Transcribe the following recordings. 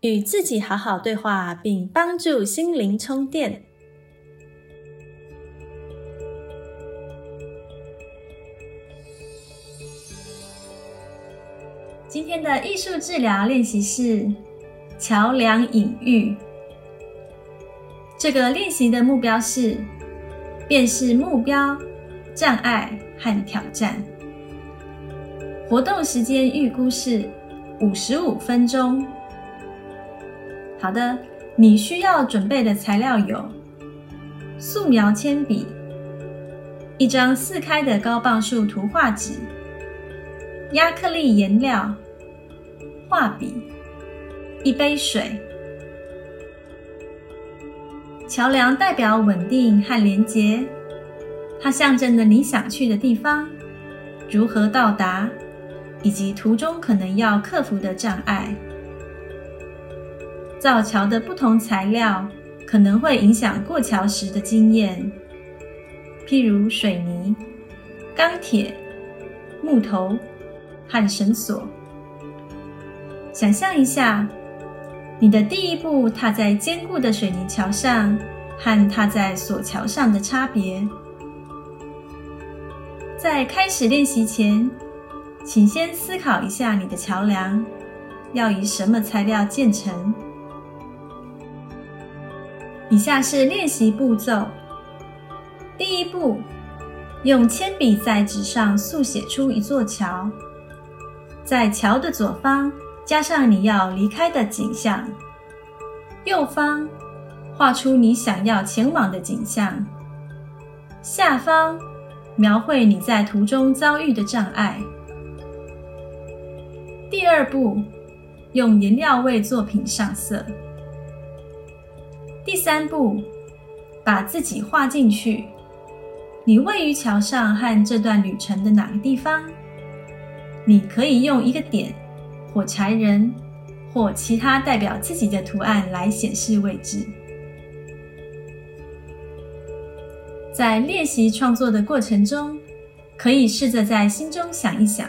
与自己好好对话，并帮助心灵充电。今天的艺术治疗练习是桥梁隐喻。这个练习的目标是辨识目标、障碍。和挑战。活动时间预估是五十五分钟。好的，你需要准备的材料有素描铅笔、一张四开的高磅数图画纸、亚克力颜料、画笔、一杯水。桥梁代表稳定和连结。它象征着你想去的地方，如何到达，以及途中可能要克服的障碍。造桥的不同材料可能会影响过桥时的经验，譬如水泥、钢铁、木头和绳索。想象一下，你的第一步踏在坚固的水泥桥上，和踏在索桥上的差别。在开始练习前，请先思考一下你的桥梁要以什么材料建成。以下是练习步骤：第一步，用铅笔在纸上速写出一座桥，在桥的左方加上你要离开的景象，右方画出你想要前往的景象，下方。描绘你在途中遭遇的障碍。第二步，用颜料为作品上色。第三步，把自己画进去。你位于桥上和这段旅程的哪个地方？你可以用一个点、火柴人或其他代表自己的图案来显示位置。在练习创作的过程中，可以试着在心中想一想：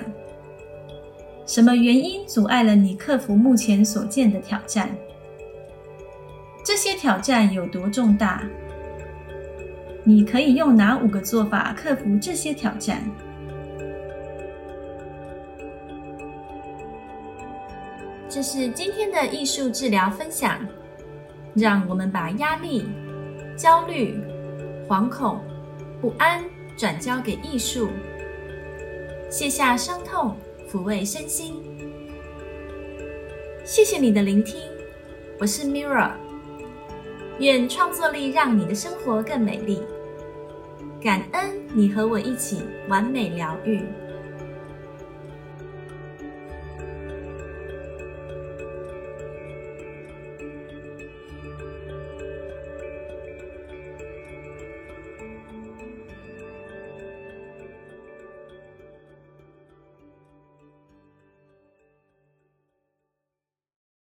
什么原因阻碍了你克服目前所见的挑战？这些挑战有多重大？你可以用哪五个做法克服这些挑战？这是今天的艺术治疗分享。让我们把压力、焦虑。惶恐、不安转交给艺术，卸下伤痛，抚慰身心。谢谢你的聆听，我是 Mirra。愿创作力让你的生活更美丽。感恩你和我一起完美疗愈。